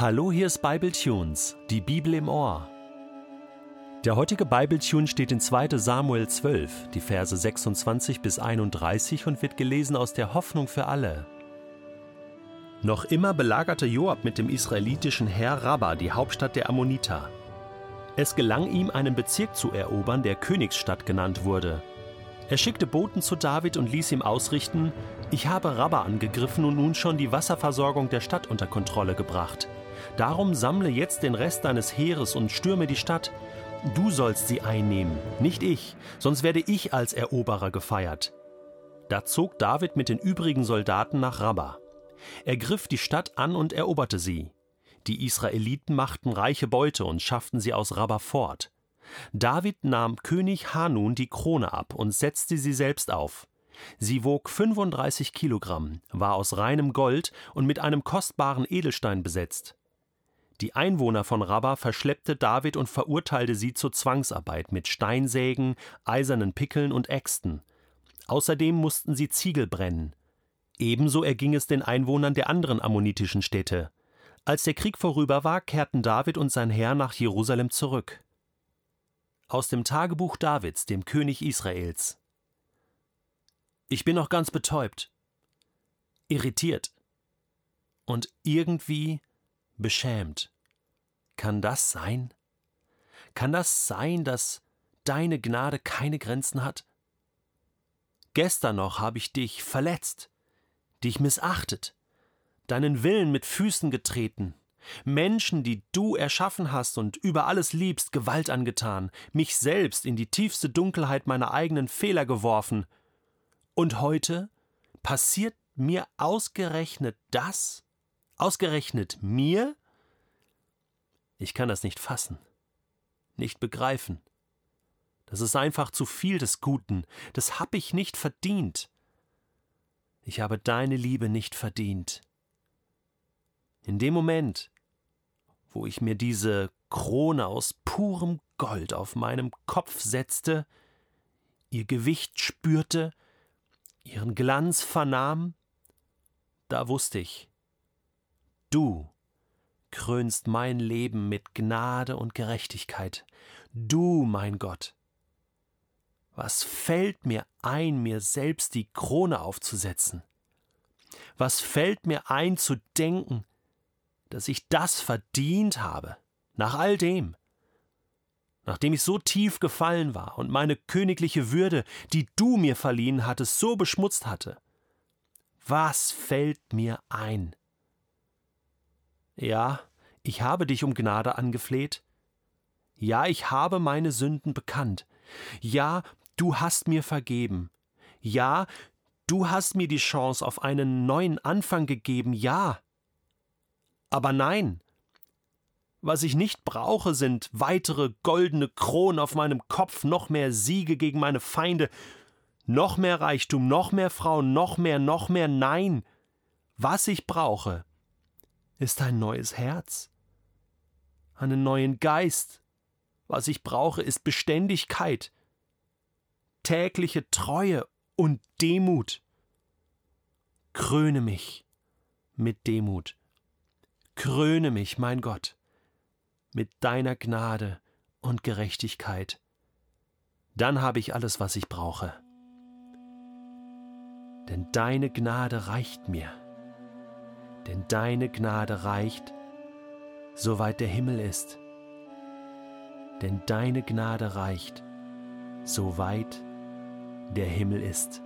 Hallo, hier ist Bible Tunes, die Bibel im Ohr. Der heutige Bible Tune steht in 2. Samuel 12, die Verse 26 bis 31 und wird gelesen aus der Hoffnung für alle. Noch immer belagerte Joab mit dem israelitischen Herr Rabba die Hauptstadt der Ammoniter. Es gelang ihm, einen Bezirk zu erobern, der Königsstadt genannt wurde. Er schickte Boten zu David und ließ ihm ausrichten: Ich habe Rabba angegriffen und nun schon die Wasserversorgung der Stadt unter Kontrolle gebracht. Darum sammle jetzt den Rest deines Heeres und stürme die Stadt. Du sollst sie einnehmen, nicht ich, sonst werde ich als Eroberer gefeiert. Da zog David mit den übrigen Soldaten nach Rabba. Er griff die Stadt an und eroberte sie. Die Israeliten machten reiche Beute und schafften sie aus Rabba fort. David nahm König Hanun die Krone ab und setzte sie selbst auf. Sie wog 35 Kilogramm, war aus reinem Gold und mit einem kostbaren Edelstein besetzt. Die Einwohner von Rabba verschleppte David und verurteilte sie zur Zwangsarbeit mit Steinsägen, eisernen Pickeln und Äxten. Außerdem mussten sie Ziegel brennen. Ebenso erging es den Einwohnern der anderen ammonitischen Städte. Als der Krieg vorüber war, kehrten David und sein Herr nach Jerusalem zurück. Aus dem Tagebuch Davids, dem König Israels. Ich bin noch ganz betäubt, irritiert und irgendwie beschämt. Kann das sein? Kann das sein, dass deine Gnade keine Grenzen hat? Gestern noch habe ich dich verletzt, dich missachtet, deinen Willen mit Füßen getreten, Menschen, die du erschaffen hast und über alles liebst, Gewalt angetan, mich selbst in die tiefste Dunkelheit meiner eigenen Fehler geworfen. Und heute passiert mir ausgerechnet das? Ausgerechnet mir? Ich kann das nicht fassen, nicht begreifen. Das ist einfach zu viel des Guten, das hab ich nicht verdient. Ich habe deine Liebe nicht verdient. In dem Moment, wo ich mir diese Krone aus purem Gold auf meinem Kopf setzte, ihr Gewicht spürte, ihren Glanz vernahm, da wusste ich, Du krönst mein Leben mit Gnade und Gerechtigkeit. Du, mein Gott. Was fällt mir ein, mir selbst die Krone aufzusetzen? Was fällt mir ein zu denken, dass ich das verdient habe, nach all dem? Nachdem ich so tief gefallen war und meine königliche Würde, die du mir verliehen hattest, so beschmutzt hatte. Was fällt mir ein? Ja, ich habe dich um Gnade angefleht. Ja, ich habe meine Sünden bekannt. Ja, du hast mir vergeben. Ja, du hast mir die Chance auf einen neuen Anfang gegeben. Ja. Aber nein. Was ich nicht brauche, sind weitere goldene Kronen auf meinem Kopf, noch mehr Siege gegen meine Feinde, noch mehr Reichtum, noch mehr Frauen, noch mehr, noch mehr. Nein. Was ich brauche, ist ein neues Herz, einen neuen Geist. Was ich brauche, ist Beständigkeit, tägliche Treue und Demut. Kröne mich mit Demut. Kröne mich, mein Gott, mit deiner Gnade und Gerechtigkeit. Dann habe ich alles, was ich brauche. Denn deine Gnade reicht mir denn deine Gnade reicht, soweit der Himmel ist. Denn deine Gnade reicht, soweit der Himmel ist.